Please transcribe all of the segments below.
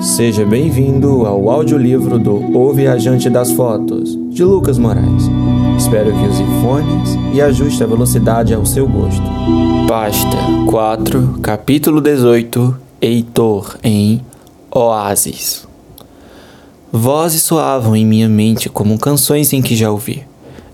Seja bem-vindo ao audiolivro do O Viajante das Fotos, de Lucas Moraes. Espero que use fones e ajuste a velocidade ao seu gosto. Pasta 4, capítulo 18, Heitor em Oásis. Vozes soavam em minha mente como canções em que já ouvi.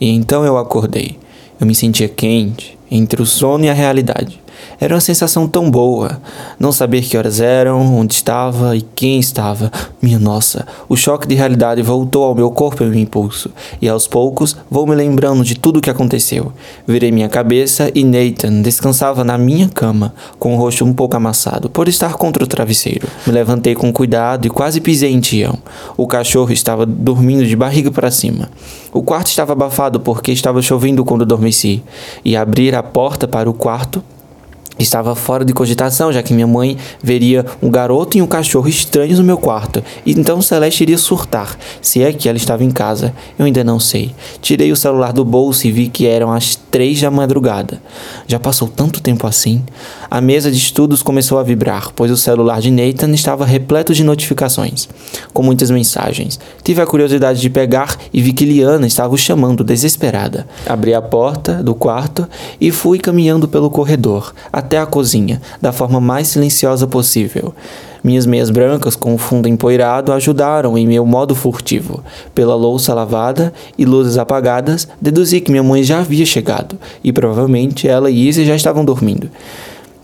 E então eu acordei. Eu me sentia quente, entre o sono e a realidade. Era uma sensação tão boa. Não saber que horas eram, onde estava e quem estava. Minha nossa, o choque de realidade voltou ao meu corpo e meu impulso. E aos poucos vou me lembrando de tudo o que aconteceu. Virei minha cabeça e Nathan descansava na minha cama, com o rosto um pouco amassado, por estar contra o travesseiro. Me levantei com cuidado e quase pisei em Tião. O cachorro estava dormindo de barriga para cima. O quarto estava abafado porque estava chovendo quando adormeci. E abrir a porta para o quarto Estava fora de cogitação, já que minha mãe veria um garoto e um cachorro estranhos no meu quarto. Então Celeste iria surtar, se é que ela estava em casa. Eu ainda não sei. Tirei o celular do bolso e vi que eram as três da madrugada. Já passou tanto tempo assim? A mesa de estudos começou a vibrar, pois o celular de Nathan estava repleto de notificações, com muitas mensagens. Tive a curiosidade de pegar e vi que Liana estava o chamando desesperada. Abri a porta do quarto e fui caminhando pelo corredor, até a cozinha, da forma mais silenciosa possível. Minhas meias brancas com o fundo empoeirado ajudaram em meu modo furtivo. Pela louça lavada e luzes apagadas, deduzi que minha mãe já havia chegado e provavelmente ela e Izzy já estavam dormindo.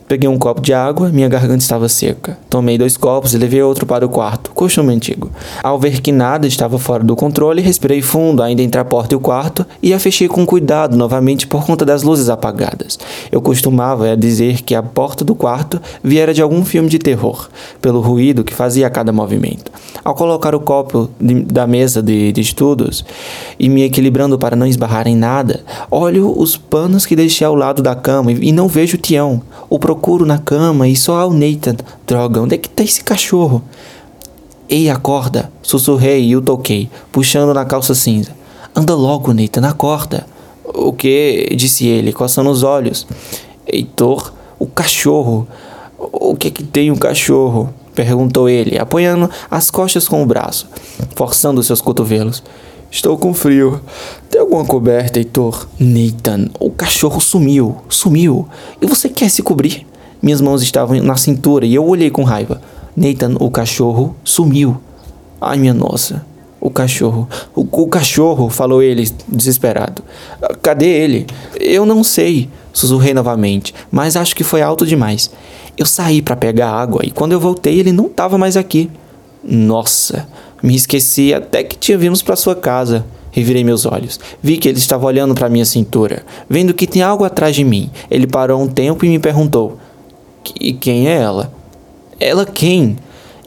Peguei um copo de água, minha garganta estava seca. Tomei dois copos e levei outro para o quarto, costume antigo. Ao ver que nada estava fora do controle, respirei fundo ainda entre a porta e o quarto e a fechei com cuidado novamente por conta das luzes apagadas. Eu costumava dizer que a porta do quarto viera de algum filme de terror, pelo ruído que fazia a cada movimento. Ao colocar o copo de, da mesa de, de estudos e me equilibrando para não esbarrar em nada, olho os panos que deixei ao lado da cama e, e não vejo o procuro na cama e só há o Nathan. Droga, onde é que tá esse cachorro? Ei, acorda! Sussurrei e o toquei, puxando na calça cinza. Anda logo, Nathan, acorda. O que? disse ele, coçando os olhos. Heitor, o cachorro. O que é que tem o um cachorro? perguntou ele, apoiando as costas com o braço, forçando seus cotovelos. Estou com frio. Tem alguma coberta, Heitor? Nathan, o cachorro sumiu. Sumiu. E você quer se cobrir? Minhas mãos estavam na cintura e eu olhei com raiva. Nathan, o cachorro sumiu. Ai, minha nossa. O cachorro. O, o cachorro, falou ele, desesperado. Cadê ele? Eu não sei, sussurrei novamente, mas acho que foi alto demais. Eu saí para pegar água e quando eu voltei ele não estava mais aqui. Nossa, me esqueci até que tínhamos para sua casa. Revirei meus olhos. Vi que ele estava olhando para minha cintura, vendo que tem algo atrás de mim. Ele parou um tempo e me perguntou: E quem é ela? Ela quem?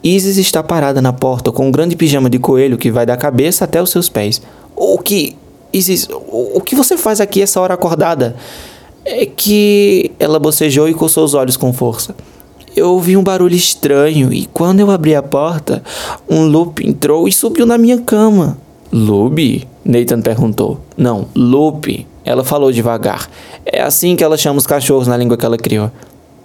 Isis está parada na porta com um grande pijama de coelho que vai da cabeça até os seus pés. O que. Isis, o que você faz aqui essa hora acordada? É que. Ela bocejou e coçou os olhos com força eu ouvi um barulho estranho e quando eu abri a porta, um loop entrou e subiu na minha cama. Lube? Nathan perguntou. Não, Lupe. Ela falou devagar. É assim que ela chama os cachorros na língua que ela criou.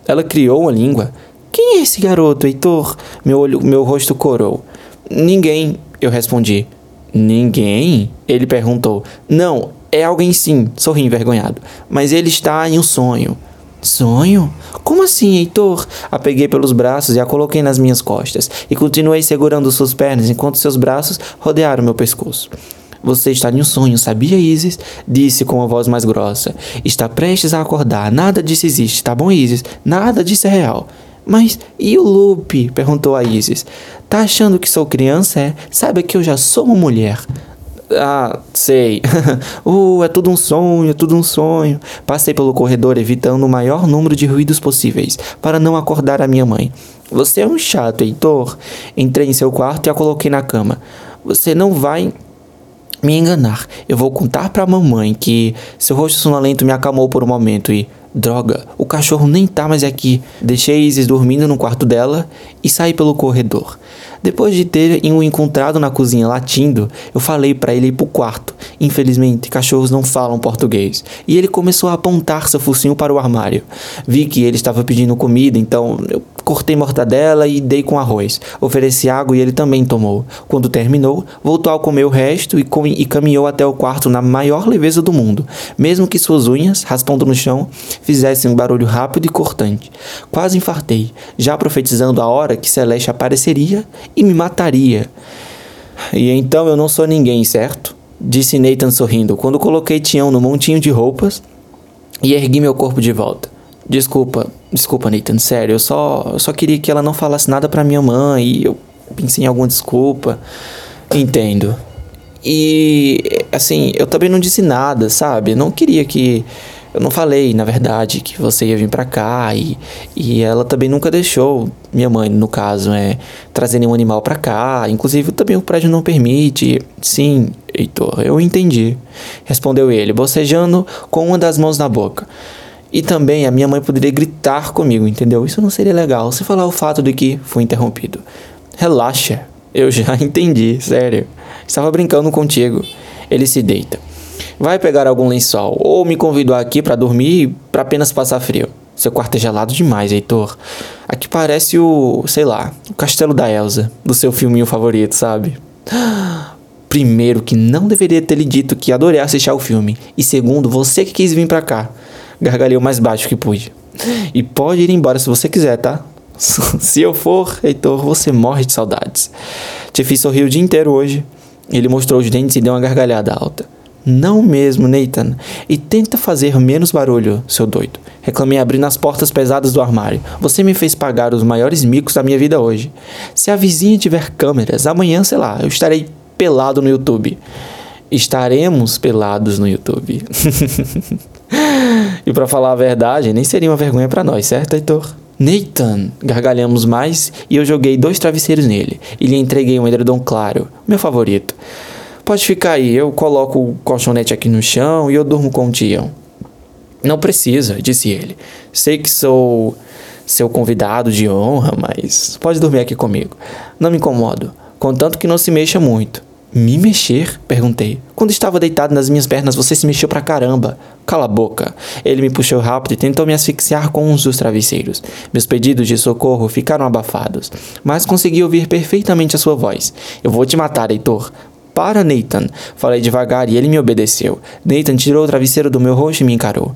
Ela criou uma língua? Quem é esse garoto, Heitor? Meu, olho, meu rosto corou. Ninguém, eu respondi. Ninguém? Ele perguntou. Não, é alguém sim, sorri envergonhado. Mas ele está em um sonho. Sonho? Como assim, Heitor? A peguei pelos braços e a coloquei nas minhas costas e continuei segurando suas pernas enquanto seus braços rodearam meu pescoço. Você está em um sonho, sabia, Isis? Disse com a voz mais grossa. Está prestes a acordar. Nada disso existe, tá bom, Isis? Nada disso é real. Mas e o Lupe? perguntou a Isis. Tá achando que sou criança, é? Saiba que eu já sou uma mulher. Ah, sei. uh, é tudo um sonho, é tudo um sonho. Passei pelo corredor evitando o maior número de ruídos possíveis para não acordar a minha mãe. Você é um chato, Heitor. Entrei em seu quarto e a coloquei na cama. Você não vai me enganar. Eu vou contar para a mamãe que seu rosto sonolento me acalmou por um momento e Droga, o cachorro nem tá mais aqui. Deixei Isis dormindo no quarto dela e saí pelo corredor. Depois de ter o encontrado na cozinha latindo, eu falei para ele ir pro quarto. Infelizmente, cachorros não falam português. E ele começou a apontar seu focinho para o armário. Vi que ele estava pedindo comida, então eu cortei mortadela e dei com arroz. Ofereci água e ele também tomou. Quando terminou, voltou a comer o resto e, com, e caminhou até o quarto na maior leveza do mundo, mesmo que suas unhas, raspando no chão, fizessem um barulho rápido e cortante. Quase infartei, já profetizando a hora que Celeste apareceria e me mataria. E então eu não sou ninguém, certo? Disse Nathan sorrindo, quando coloquei Tião no montinho de roupas e ergui meu corpo de volta. Desculpa, desculpa, Nathan, sério, eu só, eu só queria que ela não falasse nada pra minha mãe e eu pensei em alguma desculpa. Entendo. E, assim, eu também não disse nada, sabe? não queria que. Eu não falei, na verdade, que você ia vir pra cá e, e ela também nunca deixou, minha mãe, no caso, é trazer nenhum animal pra cá. Inclusive, também o prédio não permite. Sim, Heitor, eu entendi. Respondeu ele, bocejando com uma das mãos na boca. E também a minha mãe poderia gritar comigo, entendeu? Isso não seria legal se falar o fato de que fui interrompido. Relaxa, eu já entendi, sério. Estava brincando contigo. Ele se deita. Vai pegar algum lençol ou me convidou aqui para dormir para apenas passar frio. Seu quarto é gelado demais, Heitor. Aqui parece o, sei lá, o castelo da Elsa, do seu filminho favorito, sabe? Primeiro, que não deveria ter lhe dito que adorei assistir ao filme. E segundo, você que quis vir pra cá. Gargalhei o mais baixo que pude. E pode ir embora se você quiser, tá? se eu for, Heitor, você morre de saudades. Te fiz sorrir o dia inteiro hoje. Ele mostrou os dentes e deu uma gargalhada alta. Não mesmo, Nathan. E tenta fazer menos barulho, seu doido. Reclamei abrindo as portas pesadas do armário. Você me fez pagar os maiores micos da minha vida hoje. Se a vizinha tiver câmeras, amanhã, sei lá, eu estarei pelado no YouTube. Estaremos pelados no YouTube. e para falar a verdade, nem seria uma vergonha para nós, certo, Heitor? Nathan! Gargalhamos mais e eu joguei dois travesseiros nele e lhe entreguei um edredom claro, meu favorito. Pode ficar aí, eu coloco o colchonete aqui no chão e eu durmo com o Tião. Não precisa, disse ele. Sei que sou seu convidado de honra, mas pode dormir aqui comigo. Não me incomodo, contanto que não se mexa muito. Me mexer? Perguntei. Quando estava deitado nas minhas pernas, você se mexeu pra caramba. Cala a boca. Ele me puxou rápido e tentou me asfixiar com um dos travesseiros. Meus pedidos de socorro ficaram abafados, mas consegui ouvir perfeitamente a sua voz. Eu vou te matar, Heitor. Para, Nathan. Falei devagar e ele me obedeceu. Nathan tirou o travesseiro do meu rosto e me encarou.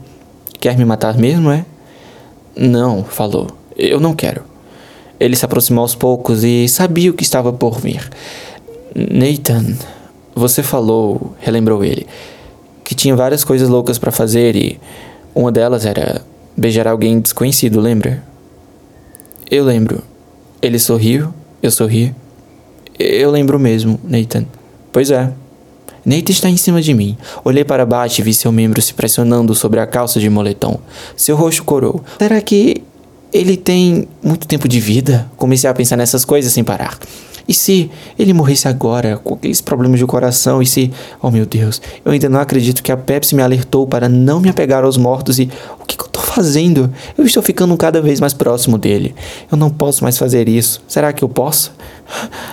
Quer me matar mesmo, é? Não, falou. Eu não quero. Ele se aproximou aos poucos e sabia o que estava por vir. Nathan, você falou, relembrou ele, que tinha várias coisas loucas para fazer e uma delas era beijar alguém desconhecido, lembra? Eu lembro. Ele sorriu, eu sorri. Eu lembro mesmo, Nathan. Pois é. Nathan está em cima de mim. Olhei para baixo e vi seu membro se pressionando sobre a calça de moletom. Seu rosto corou. Será que ele tem muito tempo de vida? Comecei a pensar nessas coisas sem parar. E se ele morresse agora, com aqueles problemas de coração? E se. Oh meu Deus, eu ainda não acredito que a Pepsi me alertou para não me apegar aos mortos e. O que, que eu tô fazendo? Eu estou ficando cada vez mais próximo dele. Eu não posso mais fazer isso. Será que eu posso?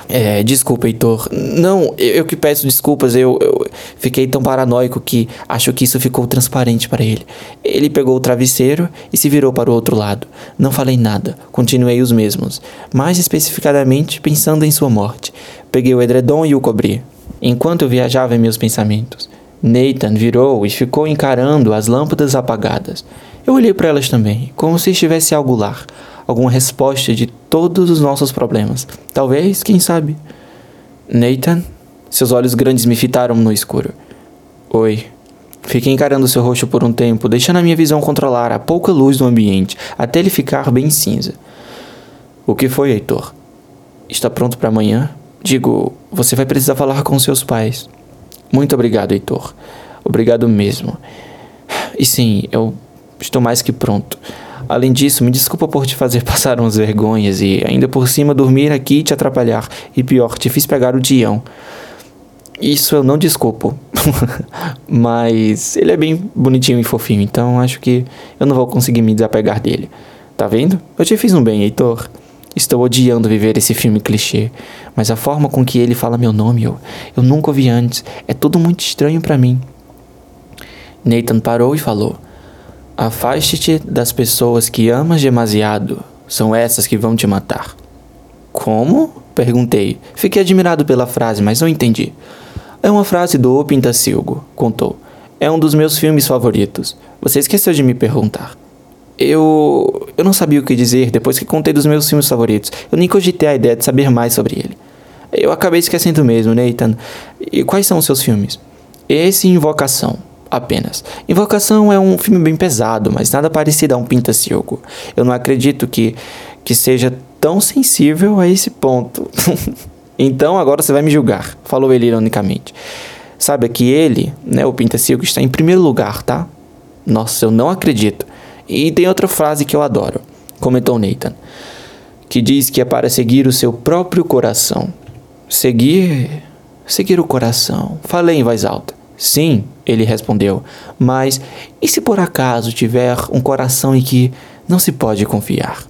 É, desculpa, Heitor. Não, eu, eu que peço desculpas. Eu, eu, fiquei tão paranoico que acho que isso ficou transparente para ele. Ele pegou o travesseiro e se virou para o outro lado. Não falei nada, continuei os mesmos, mais especificadamente pensando em sua morte. Peguei o edredom e o cobri, enquanto eu viajava em meus pensamentos. Nathan virou e ficou encarando as lâmpadas apagadas. Eu olhei para elas também, como se estivesse algo lá alguma resposta de todos os nossos problemas. Talvez, quem sabe? Nathan? Seus olhos grandes me fitaram no escuro. Oi. Fiquei encarando seu rosto por um tempo, deixando a minha visão controlar a pouca luz do ambiente, até ele ficar bem cinza. O que foi, Heitor? Está pronto para amanhã? Digo, você vai precisar falar com seus pais. Muito obrigado, Heitor. Obrigado mesmo. E sim, eu estou mais que pronto. Além disso, me desculpa por te fazer passar umas vergonhas e ainda por cima dormir aqui e te atrapalhar. E pior, te fiz pegar o Dião. Isso eu não desculpo. Mas ele é bem bonitinho e fofinho, então acho que eu não vou conseguir me desapegar dele. Tá vendo? Eu te fiz um bem, Heitor. Estou odiando viver esse filme clichê, mas a forma com que ele fala meu nome eu, eu nunca ouvi antes. É tudo muito estranho para mim. Nathan parou e falou: Afaste-te das pessoas que amas demasiado. São essas que vão te matar. Como? Perguntei. Fiquei admirado pela frase, mas não entendi. É uma frase do O Pintacilgo, contou. É um dos meus filmes favoritos. Você esqueceu de me perguntar. Eu. Eu não sabia o que dizer depois que contei dos meus filmes favoritos. Eu nem cogitei a ideia de saber mais sobre ele. Eu acabei esquecendo mesmo, Nathan. E quais são os seus filmes? Esse Invocação, apenas. Invocação é um filme bem pesado, mas nada parecido a um pinta-cilgo. Eu não acredito que, que seja tão sensível a esse ponto. então agora você vai me julgar, falou ele ironicamente. Sabe que ele, né, o pinta-cilgo, está em primeiro lugar, tá? Nossa, eu não acredito. E tem outra frase que eu adoro, comentou Nathan, que diz que é para seguir o seu próprio coração. Seguir. Seguir o coração. Falei em voz alta. Sim, ele respondeu, mas e se por acaso tiver um coração em que não se pode confiar?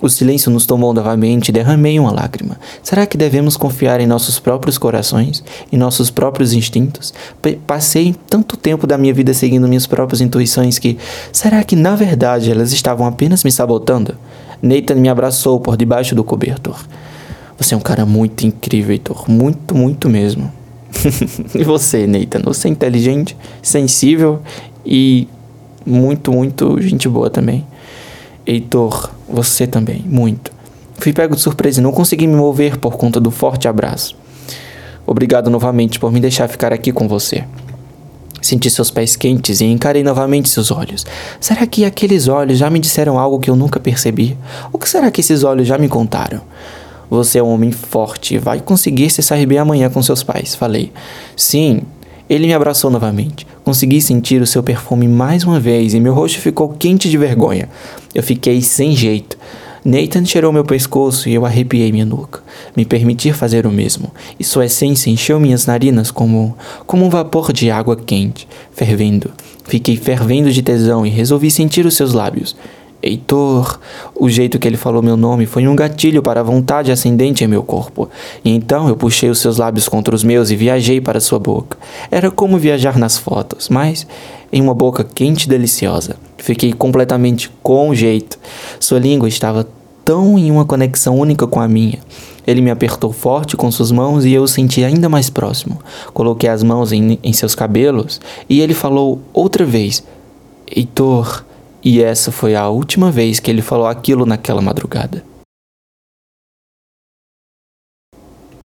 O silêncio nos tomou novamente e derramei uma lágrima. Será que devemos confiar em nossos próprios corações, em nossos próprios instintos? P passei tanto tempo da minha vida seguindo minhas próprias intuições que será que na verdade elas estavam apenas me sabotando? Nathan me abraçou por debaixo do cobertor. Você é um cara muito incrível, Heitor. Muito, muito mesmo. e você, Nathan? Você é inteligente, sensível e muito, muito gente boa também. Heitor, você também, muito. Fui pego de surpresa e não consegui me mover por conta do forte abraço. Obrigado novamente por me deixar ficar aqui com você. Senti seus pés quentes e encarei novamente seus olhos. Será que aqueles olhos já me disseram algo que eu nunca percebi? O que será que esses olhos já me contaram? Você é um homem forte, vai conseguir se sair bem amanhã com seus pais, falei. Sim, ele me abraçou novamente. Consegui sentir o seu perfume mais uma vez e meu rosto ficou quente de vergonha. Eu fiquei sem jeito. Nathan cheirou meu pescoço e eu arrepiei minha nuca. Me permitir fazer o mesmo. E sua essência encheu minhas narinas como, como um vapor de água quente, fervendo. Fiquei fervendo de tesão e resolvi sentir os seus lábios. Heitor, o jeito que ele falou meu nome foi um gatilho para a vontade ascendente em meu corpo. E então eu puxei os seus lábios contra os meus e viajei para sua boca. Era como viajar nas fotos, mas em uma boca quente e deliciosa. Fiquei completamente com jeito. Sua língua estava tão em uma conexão única com a minha. Ele me apertou forte com suas mãos e eu o senti ainda mais próximo. Coloquei as mãos em, em seus cabelos e ele falou outra vez: Heitor. E essa foi a última vez que ele falou aquilo naquela madrugada.